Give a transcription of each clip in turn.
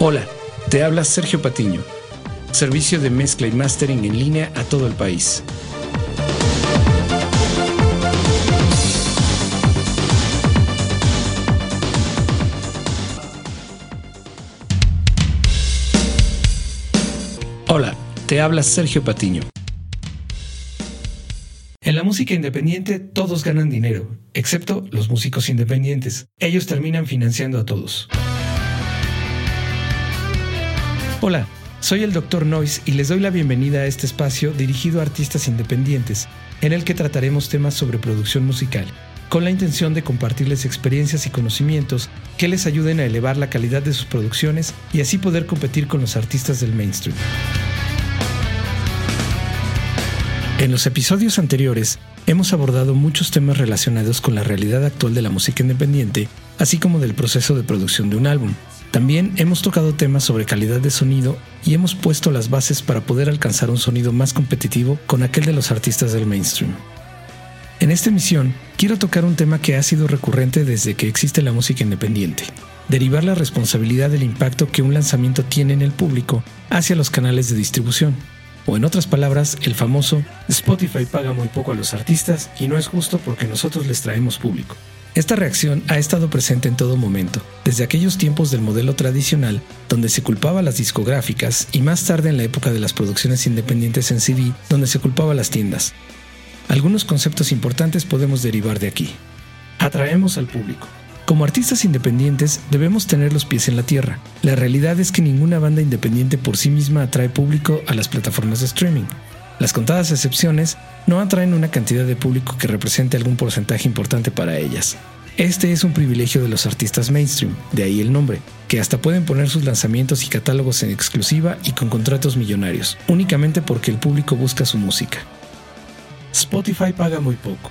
Hola, te habla Sergio Patiño, servicio de mezcla y mastering en línea a todo el país. Hola, te habla Sergio Patiño. En la música independiente todos ganan dinero, excepto los músicos independientes. Ellos terminan financiando a todos. Hola, soy el Dr. Noise y les doy la bienvenida a este espacio dirigido a artistas independientes, en el que trataremos temas sobre producción musical, con la intención de compartirles experiencias y conocimientos que les ayuden a elevar la calidad de sus producciones y así poder competir con los artistas del mainstream. En los episodios anteriores hemos abordado muchos temas relacionados con la realidad actual de la música independiente, así como del proceso de producción de un álbum. También hemos tocado temas sobre calidad de sonido y hemos puesto las bases para poder alcanzar un sonido más competitivo con aquel de los artistas del mainstream. En esta emisión quiero tocar un tema que ha sido recurrente desde que existe la música independiente, derivar la responsabilidad del impacto que un lanzamiento tiene en el público hacia los canales de distribución o en otras palabras, el famoso Spotify paga muy poco a los artistas y no es justo porque nosotros les traemos público. Esta reacción ha estado presente en todo momento, desde aquellos tiempos del modelo tradicional, donde se culpaba a las discográficas, y más tarde en la época de las producciones independientes en CD, donde se culpaba a las tiendas. Algunos conceptos importantes podemos derivar de aquí. Atraemos al público. Como artistas independientes debemos tener los pies en la tierra. La realidad es que ninguna banda independiente por sí misma atrae público a las plataformas de streaming. Las contadas excepciones no atraen una cantidad de público que represente algún porcentaje importante para ellas. Este es un privilegio de los artistas mainstream, de ahí el nombre, que hasta pueden poner sus lanzamientos y catálogos en exclusiva y con contratos millonarios, únicamente porque el público busca su música. Spotify paga muy poco.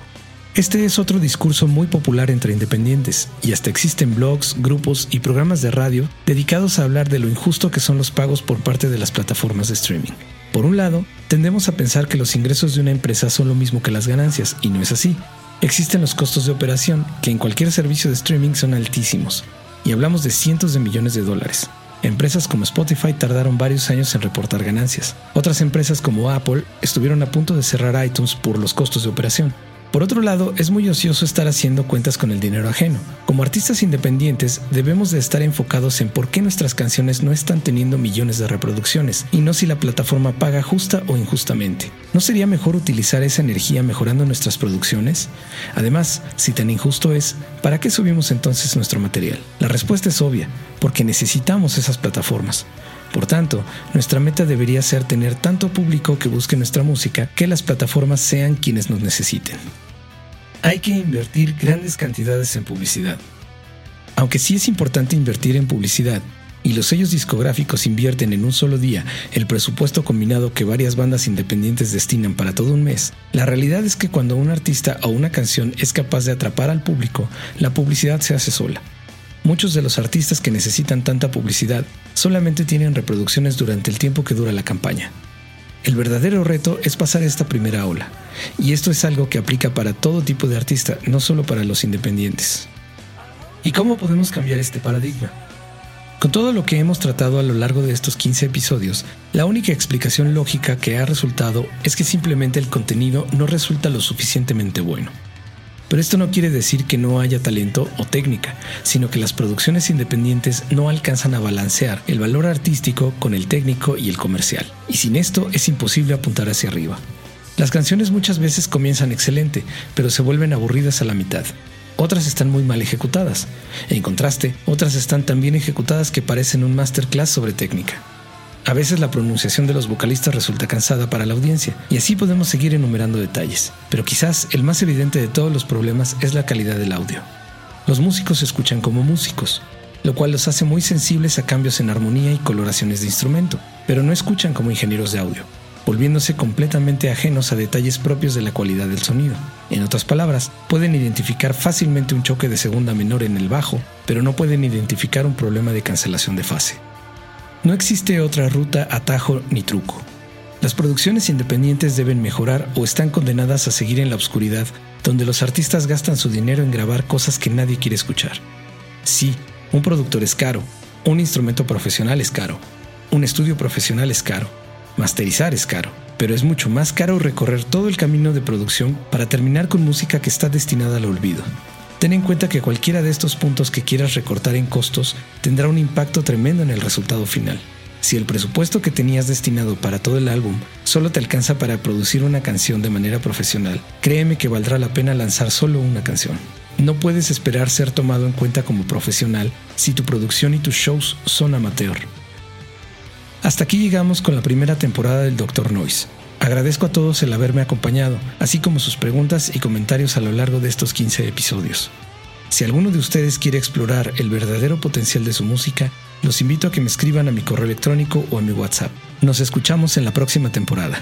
Este es otro discurso muy popular entre independientes, y hasta existen blogs, grupos y programas de radio dedicados a hablar de lo injusto que son los pagos por parte de las plataformas de streaming. Por un lado, tendemos a pensar que los ingresos de una empresa son lo mismo que las ganancias, y no es así. Existen los costos de operación, que en cualquier servicio de streaming son altísimos, y hablamos de cientos de millones de dólares. Empresas como Spotify tardaron varios años en reportar ganancias. Otras empresas como Apple estuvieron a punto de cerrar iTunes por los costos de operación. Por otro lado, es muy ocioso estar haciendo cuentas con el dinero ajeno. Como artistas independientes, debemos de estar enfocados en por qué nuestras canciones no están teniendo millones de reproducciones, y no si la plataforma paga justa o injustamente. ¿No sería mejor utilizar esa energía mejorando nuestras producciones? Además, si tan injusto es, ¿para qué subimos entonces nuestro material? La respuesta es obvia, porque necesitamos esas plataformas. Por tanto, nuestra meta debería ser tener tanto público que busque nuestra música que las plataformas sean quienes nos necesiten. Hay que invertir grandes cantidades en publicidad. Aunque sí es importante invertir en publicidad, y los sellos discográficos invierten en un solo día el presupuesto combinado que varias bandas independientes destinan para todo un mes, la realidad es que cuando un artista o una canción es capaz de atrapar al público, la publicidad se hace sola. Muchos de los artistas que necesitan tanta publicidad solamente tienen reproducciones durante el tiempo que dura la campaña. El verdadero reto es pasar esta primera ola, y esto es algo que aplica para todo tipo de artista, no solo para los independientes. ¿Y cómo podemos cambiar este paradigma? Con todo lo que hemos tratado a lo largo de estos 15 episodios, la única explicación lógica que ha resultado es que simplemente el contenido no resulta lo suficientemente bueno. Pero esto no quiere decir que no haya talento o técnica, sino que las producciones independientes no alcanzan a balancear el valor artístico con el técnico y el comercial. Y sin esto es imposible apuntar hacia arriba. Las canciones muchas veces comienzan excelente, pero se vuelven aburridas a la mitad. Otras están muy mal ejecutadas. En contraste, otras están tan bien ejecutadas que parecen un masterclass sobre técnica. A veces la pronunciación de los vocalistas resulta cansada para la audiencia, y así podemos seguir enumerando detalles, pero quizás el más evidente de todos los problemas es la calidad del audio. Los músicos escuchan como músicos, lo cual los hace muy sensibles a cambios en armonía y coloraciones de instrumento, pero no escuchan como ingenieros de audio, volviéndose completamente ajenos a detalles propios de la cualidad del sonido. En otras palabras, pueden identificar fácilmente un choque de segunda menor en el bajo, pero no pueden identificar un problema de cancelación de fase. No existe otra ruta, atajo ni truco. Las producciones independientes deben mejorar o están condenadas a seguir en la oscuridad, donde los artistas gastan su dinero en grabar cosas que nadie quiere escuchar. Sí, un productor es caro, Un instrumento profesional es caro. Un estudio profesional es caro. Masterizar es caro. Pero es mucho más caro recorrer todo el camino de producción para terminar con música que está destinada al olvido. Ten en cuenta que cualquiera de estos puntos que quieras recortar en costos tendrá un impacto tremendo en el resultado final. Si el presupuesto que tenías destinado para todo el álbum solo te alcanza para producir una canción de manera profesional, créeme que valdrá la pena lanzar solo una canción. No puedes esperar ser tomado en cuenta como profesional si tu producción y tus shows son amateur. Hasta aquí llegamos con la primera temporada del Dr. Noise. Agradezco a todos el haberme acompañado, así como sus preguntas y comentarios a lo largo de estos 15 episodios. Si alguno de ustedes quiere explorar el verdadero potencial de su música, los invito a que me escriban a mi correo electrónico o a mi WhatsApp. Nos escuchamos en la próxima temporada.